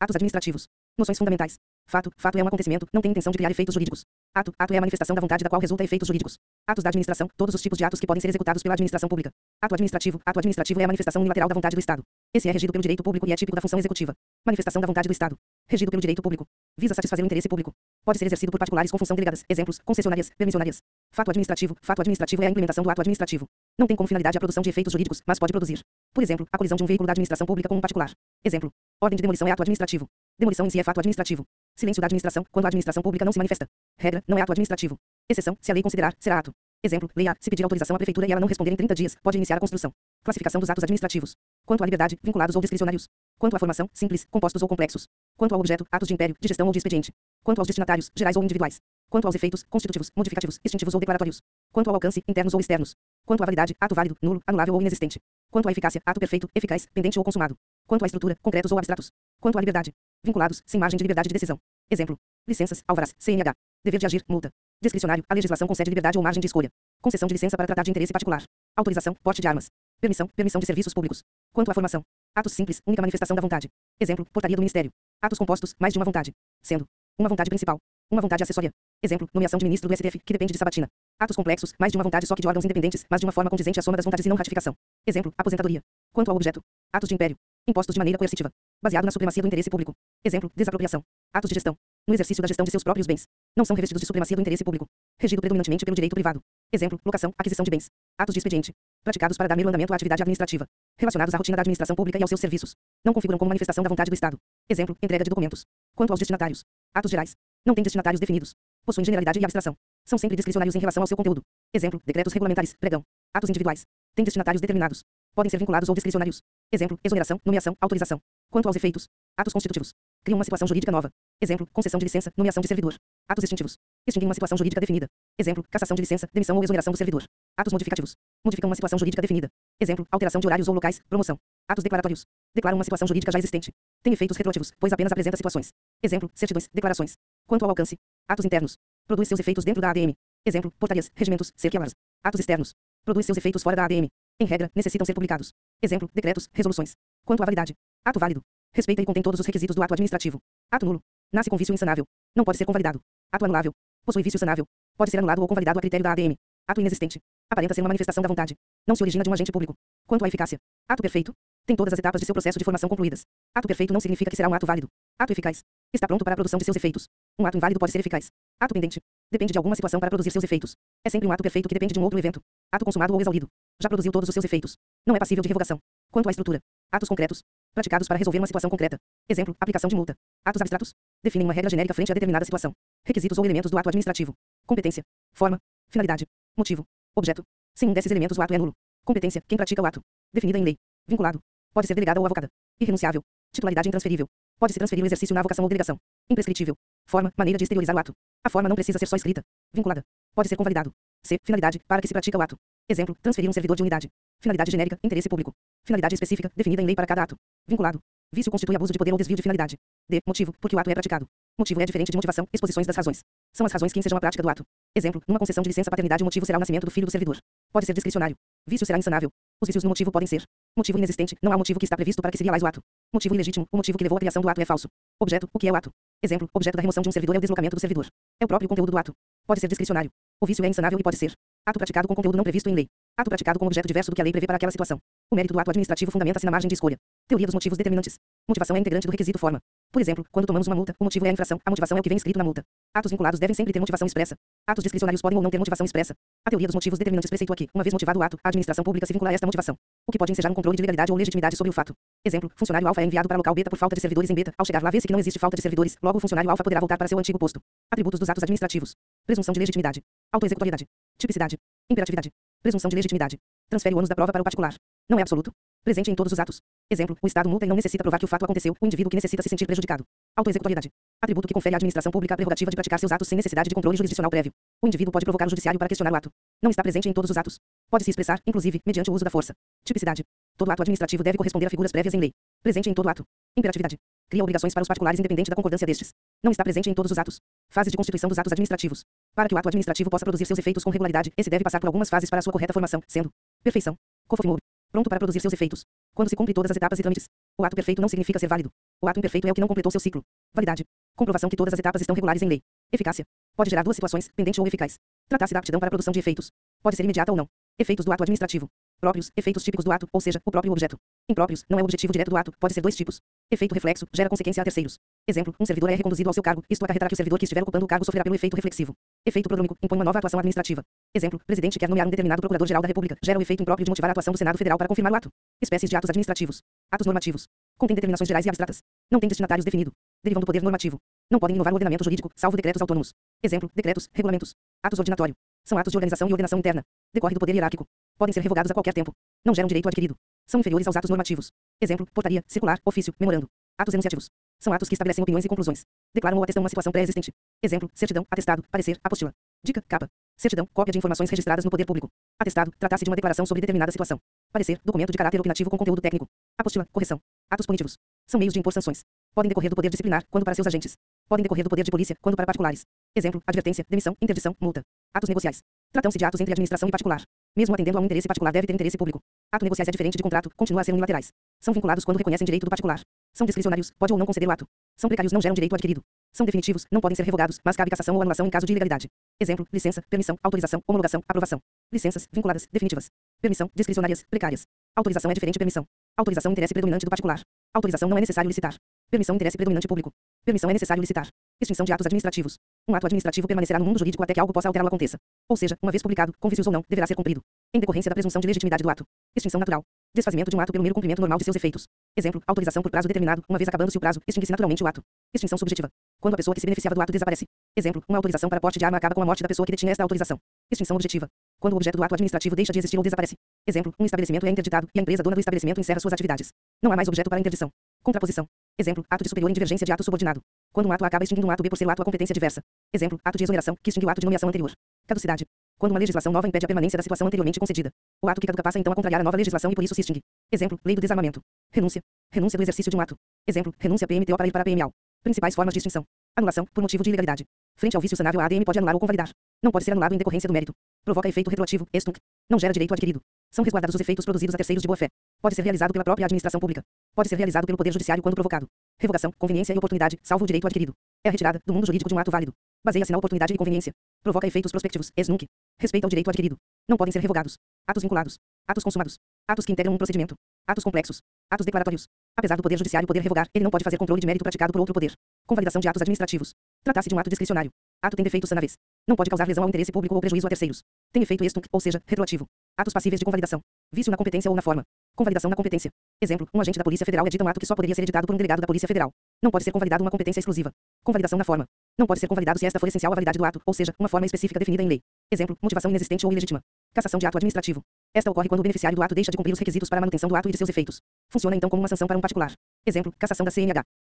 Atos administrativos. Noções fundamentais. Fato. Fato é um acontecimento, não tem intenção de criar efeitos jurídicos. Ato. Ato é a manifestação da vontade da qual resulta efeitos jurídicos. Atos da administração. Todos os tipos de atos que podem ser executados pela administração pública. Ato administrativo. Ato administrativo é a manifestação unilateral da vontade do Estado. Esse é regido pelo direito público e é típico da função executiva. Manifestação da vontade do Estado. Regido pelo direito público. Visa satisfazer o interesse público. Pode ser exercido por particulares com função delegadas. Exemplos: concessionárias, permissionárias. Fato administrativo. Fato administrativo é a implementação do ato administrativo. Não tem como finalidade a produção de efeitos jurídicos, mas pode produzir. Por exemplo, a colisão de um veículo da administração pública com um particular. Exemplo: ordem de demolição é ato administrativo. Demolição em si é fato administrativo. Silêncio da administração, quando a administração pública não se manifesta. Regra, não é ato administrativo. Exceção, se a lei considerar, será ato. Exemplo, lei A, se pedir autorização à prefeitura e ela não responder em 30 dias, pode iniciar a construção. Classificação dos atos administrativos. Quanto à liberdade, vinculados ou discricionários. Quanto à formação, simples, compostos ou complexos. Quanto ao objeto, atos de império, de gestão ou de expediente. Quanto aos destinatários, gerais ou individuais. Quanto aos efeitos, constitutivos, modificativos, extintivos ou declaratórios. Quanto ao alcance, internos ou externos. Quanto à validade, ato válido, nulo, anulável ou inexistente. Quanto à eficácia, ato perfeito, eficaz, pendente ou consumado. Quanto à estrutura, concretos ou abstratos. Quanto à liberdade, vinculados, sem margem de liberdade de decisão. Exemplo: licenças, alvarás, CNH. Dever de agir, multa. Discricionário, a legislação concede liberdade ou margem de escolha. Concessão de licença para tratar de interesse particular. Autorização, porte de armas. Permissão, permissão de serviços públicos. Quanto à formação. Atos simples, única manifestação da vontade. Exemplo, portaria do Ministério. Atos compostos, mais de uma vontade. Sendo. Uma vontade principal. Uma vontade acessória. Exemplo, nomeação de ministro do STF, que depende de sabatina. Atos complexos, mais de uma vontade só que de órgãos independentes, mas de uma forma condizente à soma das vontades e não ratificação. Exemplo, aposentadoria. Quanto ao objeto. Atos de império. Impostos de maneira coercitiva. Baseado na supremacia do interesse público. Exemplo, desapropriação. Atos de gestão. No exercício da gestão de seus próprios bens. Não são revestidos de supremacia do interesse público. Regido predominantemente pelo direito privado. Exemplo, locação, aquisição de bens. Atos de expediente. Praticados para dar mero andamento à atividade administrativa. Relacionados à rotina da administração pública e aos seus serviços. Não configuram como manifestação da vontade do Estado. Exemplo, entrega de documentos. Quanto aos destinatários. Atos gerais. Não têm destinatários definidos. Possuem generalidade e abstração. São sempre discricionários em relação ao seu conteúdo. Exemplo, decretos regulamentares, pregão. Atos individuais. Têm destinatários determinados. Podem ser vinculados ou discricionários. Exemplo, exoneração, nomeação, autorização. Quanto aos efeitos. Atos constitutivos. Criam uma situação jurídica nova. Exemplo, concessão de licença, nomeação de servidor. Atos extintivos. Extinguem uma situação jurídica definida. Exemplo, cassação de licença, demissão ou exoneração do servidor. Atos modificativos. Modificam uma situação jurídica definida. Exemplo, alteração de horários ou locais, promoção. Atos declaratórios. Declaram uma situação jurídica já existente. Tem efeitos retroativos, pois apenas apresenta situações. Exemplo, certidões, declarações. Quanto ao alcance. Atos internos. Produz seus efeitos dentro da ADM. Exemplo, portarias, regimentos, circulares. Atos externos. Produz seus efeitos fora da ADM. Em regra, necessitam ser publicados. Exemplo, decretos, resoluções. Quanto à validade. Ato válido. Respeita e contém todos os requisitos do ato administrativo. Ato nulo. Nasce com vício insanável. Não pode ser convalidado. Ato anulável. Possui vício sanável. Pode ser anulado ou convalidado a critério da ADM. Ato inexistente. Aparenta ser uma manifestação da vontade. Não se origina de um agente público. Quanto à eficácia. Ato perfeito. Tem todas as etapas de seu processo de formação concluídas. Ato perfeito não significa que será um ato válido. Ato eficaz. Está pronto para a produção de seus efeitos. Um ato inválido pode ser eficaz. Ato pendente. Depende de alguma situação para produzir seus efeitos. É sempre um ato perfeito que depende de um outro evento. Ato consumado ou exaurido. Já produziu todos os seus efeitos. Não é passível de revogação. Quanto à estrutura. Atos concretos. Praticados para resolver uma situação concreta. Exemplo, aplicação de multa. Atos abstratos. Definem uma regra genérica frente a determinada situação. Requisitos ou elementos do ato administrativo. Competência. Forma. Finalidade. Motivo. Objeto. Sem um desses elementos o ato é nulo. Competência. Quem pratica o ato. Definida em lei. Vinculado. Pode ser delegada ou avocada. Irrenunciável. Titularidade intransferível. Pode-se transferir o exercício na avocação ou delegação. Imprescritível. Forma, maneira de exteriorizar o ato. A forma não precisa ser só escrita. Vinculada. Pode ser convalidado. C. Finalidade, para que se pratica o ato. Exemplo, transferir um servidor de unidade. Finalidade genérica, interesse público. Finalidade específica, definida em lei para cada ato. Vinculado. Vício constitui abuso de poder ou desvio de finalidade. D. Motivo, porque o ato é praticado. Motivo é diferente de motivação, exposições das razões. São as razões que ensejam a prática do ato. Exemplo, numa concessão de licença paternidade o motivo será o nascimento do filho do servidor. Pode ser discricionário. Vício será insanável. Os vícios no motivo podem ser. Motivo inexistente, não há motivo que está previsto para que se realize o ato. Motivo ilegítimo, o motivo que levou à criação do ato é falso. Objeto, o que é o ato. Exemplo, objeto da remoção de um servidor é o deslocamento do servidor. É o próprio conteúdo do ato. Pode ser discricionário. O vício é insanável e pode ser. Ato praticado com conteúdo não previsto em lei. Ato praticado com objeto diverso do que a lei prevê para aquela situação. O mérito do ato administrativo fundamenta-se na margem de escolha. Teoria dos motivos determinantes. Motivação é integrante do requisito forma. Por exemplo, quando tomamos uma multa, o motivo é a infração, a motivação é o que vem escrito na multa. Atos vinculados devem sempre ter motivação expressa. Atos discricionários podem ou não ter motivação expressa. A teoria dos motivos determinantes preceitua que, uma vez motivado o ato, a administração pública se vincula a esta motivação. O que pode ensejar um controle de legalidade ou legitimidade sobre o fato. Exemplo, funcionário alfa é enviado para local beta por falta de servidores em beta. Ao chegar lá vê-se que não existe falta de servidores, logo o funcionário alfa poderá voltar para seu antigo posto. Atributos dos atos administrativos. Presunção de legitimidade. Autoexecutoriedade. Tipicidade. Imperatividade. Presunção de legitimidade. Transfere o ônus da prova para o particular. Não é absoluto. Presente em todos os atos. Exemplo, o Estado multa e não necessita provar que o fato aconteceu, o indivíduo que necessita se sentir prejudicado. Autoexecutoriedade. Atributo que confere à administração pública a prerrogativa de praticar seus atos sem necessidade de controle jurisdicional prévio. O indivíduo pode provocar o judiciário para questionar o ato. Não está presente em todos os atos. Pode se expressar, inclusive, mediante o uso da força. Tipicidade. Todo ato administrativo deve corresponder a figuras prévias em lei. Presente em todo ato. Imperatividade. Cria obrigações para os particulares independente da concordância destes. Não está presente em todos os atos. Fase de constituição dos atos administrativos. Para que o ato administrativo possa produzir seus efeitos com regularidade, esse deve passar por algumas fases para sua correta formação, sendo perfeição, cofimor, pronto para produzir seus efeitos. Quando se cumpre todas as etapas e trâmites, o ato perfeito não significa ser válido. O ato imperfeito é o que não completou seu ciclo. Validade. Comprovação que todas as etapas estão regulares em lei. Eficácia. Pode gerar duas situações, pendente ou eficaz. Tratar-se da aptidão para a produção de efeitos. Pode ser imediata ou não. Efeitos do ato administrativo. Próprios, efeitos típicos do ato, ou seja, o próprio objeto. Impróprios, não é o objetivo direto do ato, pode ser dois tipos. Efeito reflexo, gera consequência a terceiros. Exemplo, um servidor é reconduzido ao seu cargo, isto acarretará que o servidor que estiver ocupando o cargo sofrerá pelo efeito reflexivo. Efeito prodrômico, impõe uma nova atuação administrativa. Exemplo, presidente quer nomear um determinado procurador-geral da República, gera o efeito impróprio de motivar a atuação do Senado Federal para confirmar o ato. Espécies de atos administrativos. Atos normativos. Contém determinações gerais e abstratas. Não tem destinatários definido. Derivam do poder normativo. Não podem inovar o ordenamento jurídico, salvo decretos autônomos. Exemplo, decretos, regulamentos. Atos ordinatório. São atos de organização e ordenação interna. Decorre do poder hierárquico. Podem ser revogados a qualquer tempo. Não geram direito adquirido. São inferiores aos atos normativos. Exemplo, portaria, circular, ofício, memorando. Atos enunciativos. São atos que estabelecem opiniões e conclusões. Declaram ou atestam uma situação pré-existente. Exemplo, certidão, atestado, parecer, apostila. Dica, capa. Certidão, cópia de informações registradas no poder público. Atestado, trata-se de uma declaração sobre determinada situação. Parecer, documento de caráter opinativo com conteúdo técnico. Apostila, correção. Atos punitivos. São meios de impor sanções. Podem decorrer do poder disciplinar, quando para seus agentes. Podem decorrer do poder de polícia, quando para particulares. Exemplo, advertência, demissão, interdição, multa. Atos negociais. Tratam-se de atos entre administração e particular. Mesmo atendendo a um interesse particular deve ter interesse público. Ato negociais é diferente de contrato, continua a ser unilaterais. São vinculados quando reconhecem direito do particular. São discricionários, pode ou não conceder o ato. São precários, não geram direito adquirido. São definitivos, não podem ser revogados, mas cabe cassação ou anulação em caso de ilegalidade. Exemplo, licença, permissão, autorização, homologação, aprovação. Licenças, vinculadas, definitivas. Permissão, discricionárias, precárias. Autorização é diferente de permissão. Autorização interesse predominante do particular. Autorização não é necessário licitar. Permissão interesse predominante público. Permissão é necessário licitar. Extinção de atos administrativos. Um ato administrativo permanecerá no mundo jurídico até que algo possa alterá-lo aconteça. Ou seja, uma vez publicado, com ou não, deverá ser cumprido. Em decorrência da presunção de legitimidade do ato. Extinção natural. Desfazimento de um ato pelo mero cumprimento normal de seus efeitos. Exemplo, autorização por prazo determinado, uma vez acabando-se o prazo, extingue-se naturalmente o ato. Extinção subjetiva. Quando a pessoa que se beneficiava do ato desaparece. Exemplo, uma autorização para porte de arma acaba com a morte da pessoa que detinha esta autorização. Extinção objetiva. Quando o objeto do ato administrativo deixa de existir ou desaparece. Exemplo, um estabelecimento é interditado e a empresa dona do estabelecimento encerra suas atividades. Não há mais objeto para interdição. Contraposição. Exemplo, ato de superior em divergência de ato subordinado. Quando um ato A acaba extinguindo um ato B por ser o ato a competência diversa. Exemplo, ato de exoneração, que extingue o ato de nomeação anterior. Caducidade. Quando uma legislação nova impede a permanência da situação anteriormente concedida. O ato que caduca passa então a contrariar a nova legislação e por isso se extingue. Exemplo, lei do desarmamento. Renúncia. Renúncia do exercício de um ato. Exemplo, renúncia PMTO para ir para a PMAL. Principais formas de extinção. Anulação, por motivo de ilegalidade. Frente ao vício sanável, a ADM pode anular ou convalidar. Não pode ser anulado em decorrência do mérito. Provoca efeito retroativo, extunc. Não gera direito adquirido. São resguardados os efeitos produzidos a terceiros de boa-fé. Pode ser realizado pela própria administração pública. Pode ser realizado pelo Poder Judiciário quando provocado. Revogação, conveniência e oportunidade, salvo o direito adquirido. É a retirada, do mundo jurídico de um ato válido. Baseia-se na oportunidade e conveniência. Provoca efeitos prospectivos, ex nunc. Respeita o direito adquirido. Não podem ser revogados. Atos vinculados. Atos consumados. Atos que integram um procedimento. Atos complexos. Atos declaratórios. Apesar do Poder Judiciário poder revogar, ele não pode fazer controle de mérito praticado por outro poder. Convalidação de atos administrativos. Tratar-se de um ato discricionário. Ato tem defeitos sanáveis. Não pode causar lesão ao interesse público ou prejuízo a terceiros. Tem efeito extunc, ou seja, retroativo. Atos passíveis de convalidação. Vício na competência ou na forma. Convalidação na competência. Exemplo, um agente da Polícia Federal edita um ato que só poderia ser editado por um delegado da Polícia Federal. Não pode ser convalidado uma competência exclusiva. Convalidação na forma. Não pode ser convalidado se esta for essencial à validade do ato, ou seja, uma forma específica definida em lei. Exemplo, motivação inexistente ou ilegítima. Cassação de ato administrativo. Esta ocorre quando o beneficiário do ato deixa de cumprir os requisitos para a manutenção do ato e de seus efeitos. Funciona então como uma sanção para um particular. Exemplo, cassação da CNH.